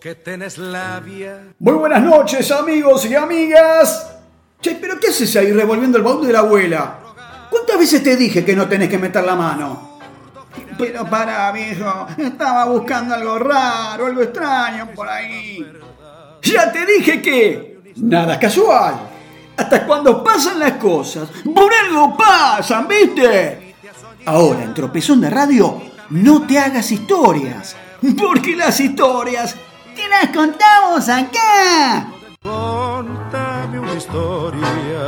Que tenés labia. Muy buenas noches, amigos y amigas. Che, pero ¿qué haces ahí revolviendo el baúl de la abuela? ¿Cuántas veces te dije que no tenés que meter la mano? Pero para, viejo, estaba buscando algo raro, algo extraño por ahí. Ya te dije que nada casual. Hasta cuando pasan las cosas, por algo pasan, ¿viste? Ahora, en Tropezón de Radio, no te hagas historias. Porque las historias te las contamos acá. Contame una historia.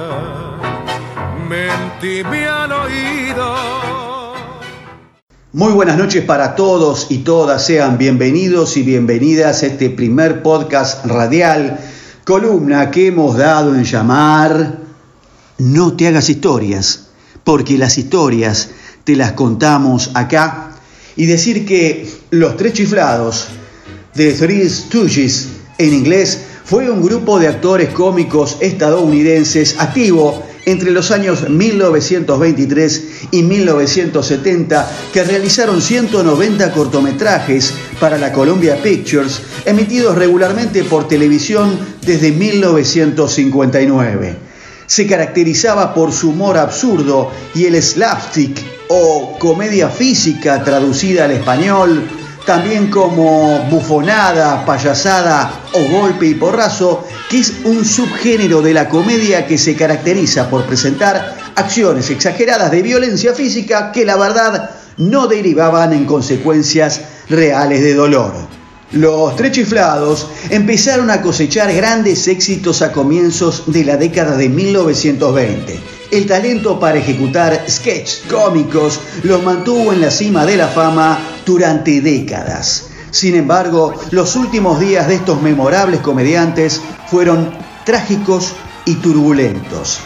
Mentime al oído. Muy buenas noches para todos y todas. Sean bienvenidos y bienvenidas a este primer podcast radial, columna que hemos dado en llamar No te hagas historias, porque las historias te las contamos acá. Y decir que Los Tres Chiflados, de Three Stooges en inglés, fue un grupo de actores cómicos estadounidenses activo entre los años 1923 y 1970 que realizaron 190 cortometrajes para la Columbia Pictures emitidos regularmente por televisión desde 1959. Se caracterizaba por su humor absurdo y el slapstick o comedia física traducida al español, también como bufonada, payasada o golpe y porrazo, que es un subgénero de la comedia que se caracteriza por presentar acciones exageradas de violencia física que la verdad no derivaban en consecuencias reales de dolor. Los Tres Chiflados empezaron a cosechar grandes éxitos a comienzos de la década de 1920. El talento para ejecutar sketches cómicos los mantuvo en la cima de la fama durante décadas. Sin embargo, los últimos días de estos memorables comediantes fueron trágicos y turbulentos.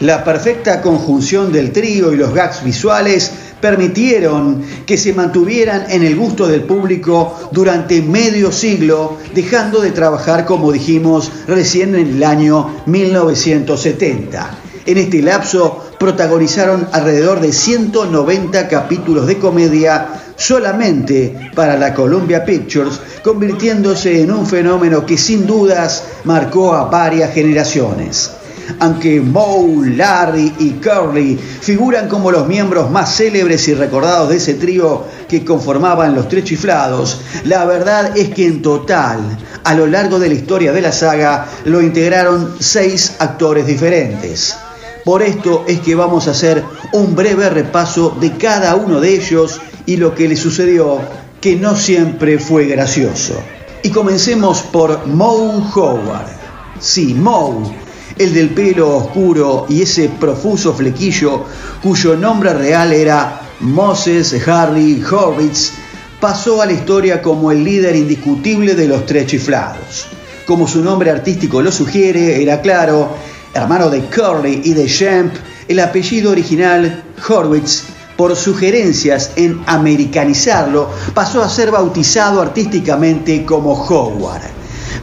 La perfecta conjunción del trío y los gags visuales permitieron que se mantuvieran en el gusto del público durante medio siglo, dejando de trabajar, como dijimos, recién en el año 1970. En este lapso protagonizaron alrededor de 190 capítulos de comedia solamente para la Columbia Pictures, convirtiéndose en un fenómeno que sin dudas marcó a varias generaciones. Aunque Moe, Larry y Curly figuran como los miembros más célebres y recordados de ese trío que conformaban los tres chiflados, la verdad es que en total, a lo largo de la historia de la saga, lo integraron seis actores diferentes. Por esto es que vamos a hacer un breve repaso de cada uno de ellos y lo que les sucedió, que no siempre fue gracioso. Y comencemos por Moe Howard. Sí, Moe el del pelo oscuro y ese profuso flequillo cuyo nombre real era Moses Harry Horvitz, pasó a la historia como el líder indiscutible de los tres chiflados. Como su nombre artístico lo sugiere, era claro, hermano de Curly y de Champ, el apellido original Horwitz, por sugerencias en americanizarlo, pasó a ser bautizado artísticamente como Howard.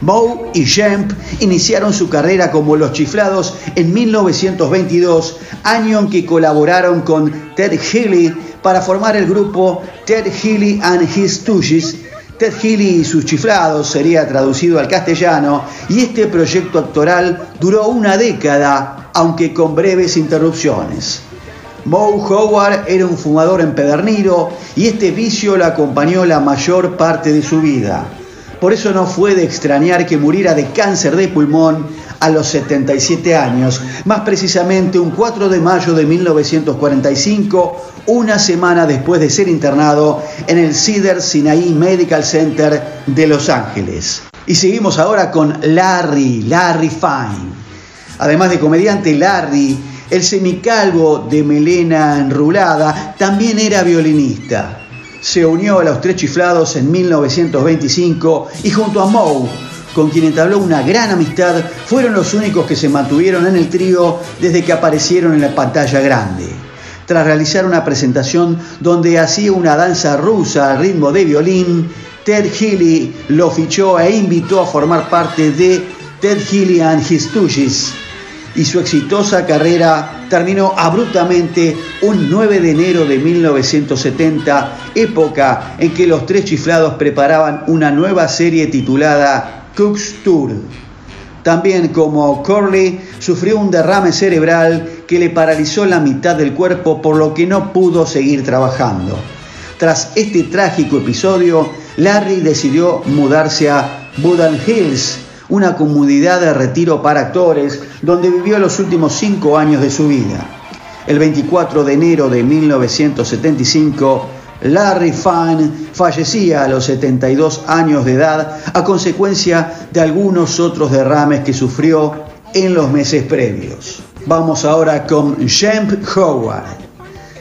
Moe y Jemp iniciaron su carrera como Los Chiflados en 1922, año en que colaboraron con Ted Healy para formar el grupo Ted Healy and His Stooges. Ted Healy y sus chiflados sería traducido al castellano y este proyecto actoral duró una década, aunque con breves interrupciones. Moe Howard era un fumador empedernido y este vicio lo acompañó la mayor parte de su vida. Por eso no fue de extrañar que muriera de cáncer de pulmón a los 77 años, más precisamente un 4 de mayo de 1945, una semana después de ser internado en el Cedar Sinai Medical Center de Los Ángeles. Y seguimos ahora con Larry, Larry Fine. Además de comediante, Larry, el semicalvo de melena enrulada, también era violinista se unió a los Tres Chiflados en 1925 y junto a Moe, con quien entabló una gran amistad, fueron los únicos que se mantuvieron en el trío desde que aparecieron en la pantalla grande. Tras realizar una presentación donde hacía una danza rusa al ritmo de violín, Ted Healy lo fichó e invitó a formar parte de Ted Healy and His Stooges. y su exitosa carrera terminó abruptamente un 9 de enero de 1970, época en que los tres chiflados preparaban una nueva serie titulada Cook's Tour. También como Curly sufrió un derrame cerebral que le paralizó la mitad del cuerpo por lo que no pudo seguir trabajando. Tras este trágico episodio, Larry decidió mudarse a Woodland Hills, una comunidad de retiro para actores donde vivió los últimos cinco años de su vida. El 24 de enero de 1975, Larry Fine fallecía a los 72 años de edad a consecuencia de algunos otros derrames que sufrió en los meses previos. Vamos ahora con Shemp Howard.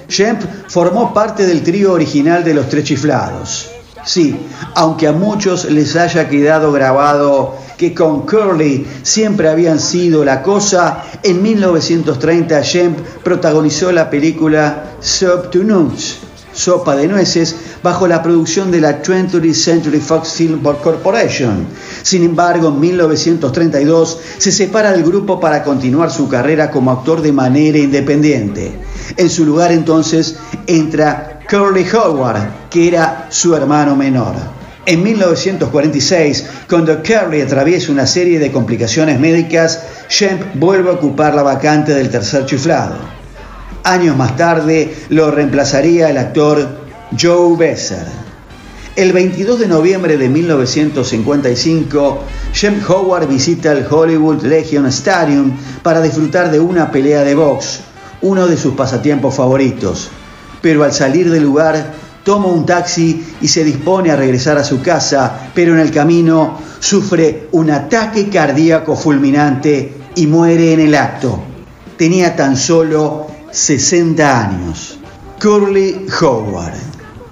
Shemp formó parte del trío original de Los Tres Chiflados. Sí, aunque a muchos les haya quedado grabado que con Curly siempre habían sido la cosa, en 1930 Shemp protagonizó la película Nuts, Sopa de Nueces, bajo la producción de la 20th Century Fox Film Corporation. Sin embargo, en 1932 se separa del grupo para continuar su carrera como actor de manera independiente. En su lugar entonces entra Curly Howard, que era su hermano menor. En 1946, cuando Curly atraviesa una serie de complicaciones médicas, Shemp vuelve a ocupar la vacante del tercer chiflado. Años más tarde lo reemplazaría el actor Joe Besser. El 22 de noviembre de 1955, Shemp Howard visita el Hollywood Legion Stadium para disfrutar de una pelea de box, uno de sus pasatiempos favoritos. Pero al salir del lugar, toma un taxi y se dispone a regresar a su casa, pero en el camino sufre un ataque cardíaco fulminante y muere en el acto. Tenía tan solo 60 años. Curly Howard.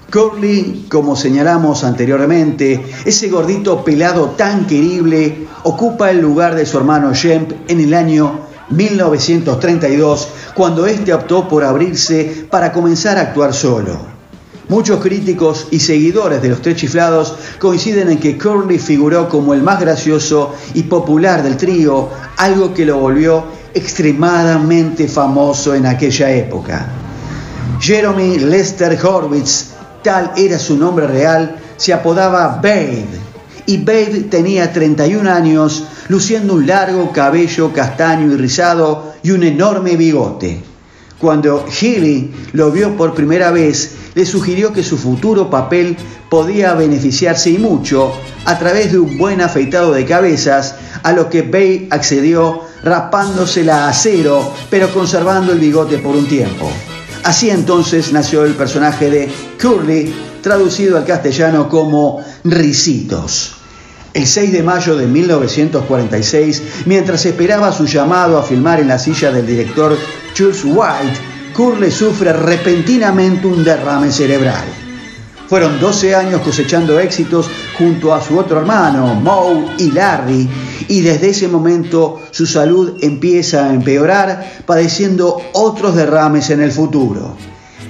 Curly, como señalamos anteriormente, ese gordito pelado tan querible, ocupa el lugar de su hermano Shemp en el año 1932, cuando éste optó por abrirse para comenzar a actuar solo. Muchos críticos y seguidores de los Tres Chiflados coinciden en que Curly figuró como el más gracioso y popular del trío, algo que lo volvió extremadamente famoso en aquella época. Jeremy Lester Horwitz, tal era su nombre real, se apodaba Babe, y Babe tenía 31 años, luciendo un largo cabello castaño y rizado y un enorme bigote. Cuando Healy lo vio por primera vez, le sugirió que su futuro papel podía beneficiarse y mucho a través de un buen afeitado de cabezas, a lo que Bay accedió rapándosela a cero, pero conservando el bigote por un tiempo. Así entonces nació el personaje de Curly, traducido al castellano como Risitos. El 6 de mayo de 1946, mientras esperaba su llamado a filmar en la silla del director Charles White, Curly sufre repentinamente un derrame cerebral. Fueron 12 años cosechando éxitos junto a su otro hermano, Moe y Larry, y desde ese momento su salud empieza a empeorar, padeciendo otros derrames en el futuro.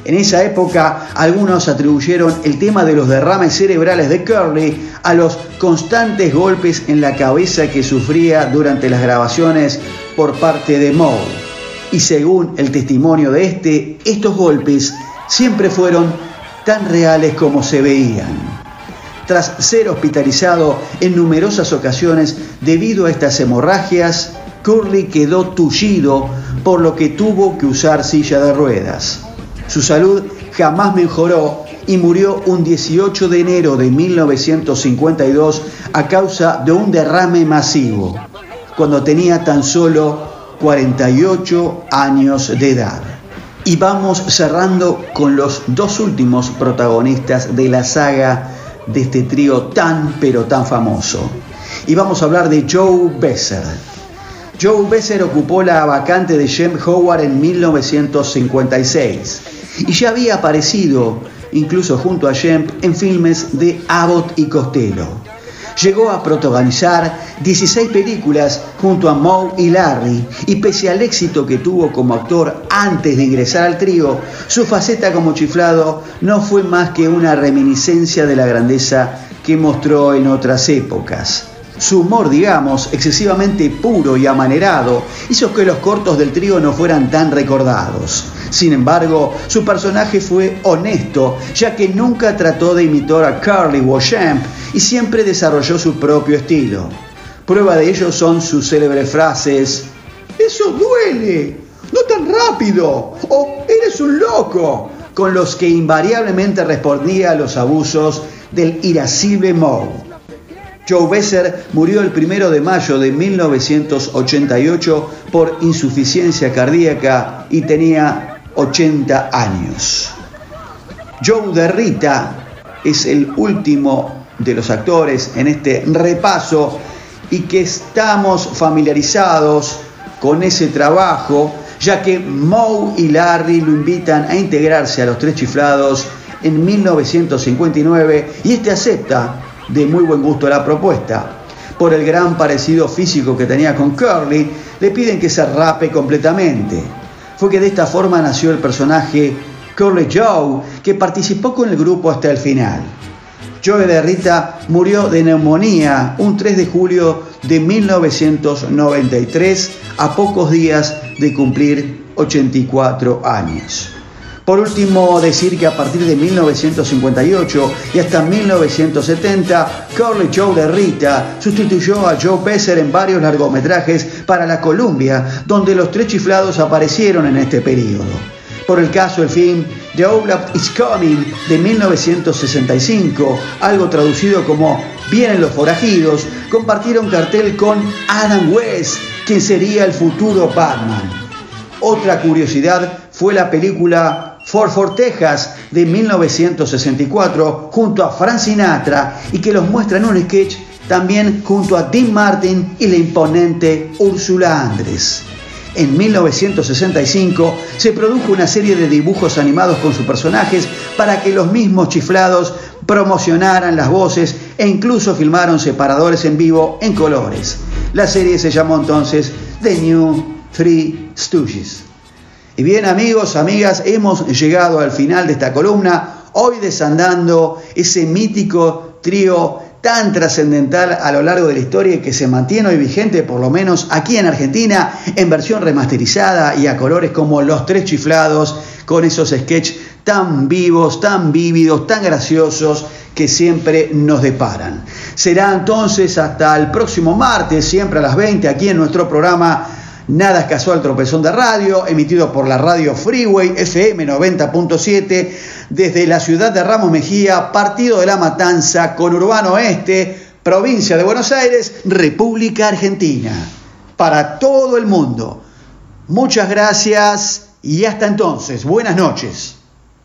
En esa época, algunos atribuyeron el tema de los derrames cerebrales de Curly a los constantes golpes en la cabeza que sufría durante las grabaciones por parte de Moe y según el testimonio de este, estos golpes siempre fueron tan reales como se veían. Tras ser hospitalizado en numerosas ocasiones debido a estas hemorragias, Curly quedó tullido por lo que tuvo que usar silla de ruedas. Su salud jamás mejoró y murió un 18 de enero de 1952 a causa de un derrame masivo, cuando tenía tan solo 48 años de edad. Y vamos cerrando con los dos últimos protagonistas de la saga de este trío tan pero tan famoso. Y vamos a hablar de Joe Besser. Joe Besser ocupó la vacante de Jem Howard en 1956 y ya había aparecido incluso junto a Jem en filmes de Abbott y Costello llegó a protagonizar 16 películas junto a Moe y Larry, y pese al éxito que tuvo como actor antes de ingresar al trío, su faceta como chiflado no fue más que una reminiscencia de la grandeza que mostró en otras épocas. Su humor, digamos, excesivamente puro y amanerado, hizo que los cortos del trío no fueran tan recordados. Sin embargo, su personaje fue honesto, ya que nunca trató de imitar a Carly Beauchamp y siempre desarrolló su propio estilo. Prueba de ello son sus célebres frases, ¡Eso duele! ¡No tan rápido! ¡O eres un loco! con los que invariablemente respondía a los abusos del irascible Moe. Joe Besser murió el primero de mayo de 1988 por insuficiencia cardíaca y tenía 80 años. Joe Derrita es el último de los actores en este repaso y que estamos familiarizados con ese trabajo, ya que Moe y Larry lo invitan a integrarse a los tres chiflados en 1959 y este acepta de muy buen gusto la propuesta. Por el gran parecido físico que tenía con Curly, le piden que se rape completamente. Fue que de esta forma nació el personaje Curly Joe, que participó con el grupo hasta el final. Joe de Rita murió de neumonía un 3 de julio de 1993, a pocos días de cumplir 84 años. Por último, decir que a partir de 1958 y hasta 1970, Curly Joe de Rita sustituyó a Joe Besser en varios largometrajes para la Columbia, donde los tres chiflados aparecieron en este periodo. Por el caso, el film The Oblap is Coming de 1965, algo traducido como Vienen los forajidos, compartieron cartel con Adam West, quien sería el futuro Batman. Otra curiosidad fue la película Fort Fort Texas de 1964 junto a Frank Sinatra y que los muestra en un sketch también junto a Dean Martin y la imponente Úrsula Andrés. En 1965 se produjo una serie de dibujos animados con sus personajes para que los mismos chiflados promocionaran las voces e incluso filmaron separadores en vivo en colores. La serie se llamó entonces The New Three Stooges. Y bien amigos, amigas, hemos llegado al final de esta columna, hoy desandando ese mítico trío tan trascendental a lo largo de la historia y que se mantiene hoy vigente, por lo menos aquí en Argentina, en versión remasterizada y a colores como Los Tres Chiflados, con esos sketches tan vivos, tan vívidos, tan graciosos que siempre nos deparan. Será entonces hasta el próximo martes, siempre a las 20, aquí en nuestro programa Nada es casual, tropezón de radio, emitido por la radio Freeway FM 90.7 desde la ciudad de Ramos Mejía, partido de la Matanza, con Urbano Oeste, provincia de Buenos Aires, República Argentina. Para todo el mundo. Muchas gracias y hasta entonces. Buenas noches.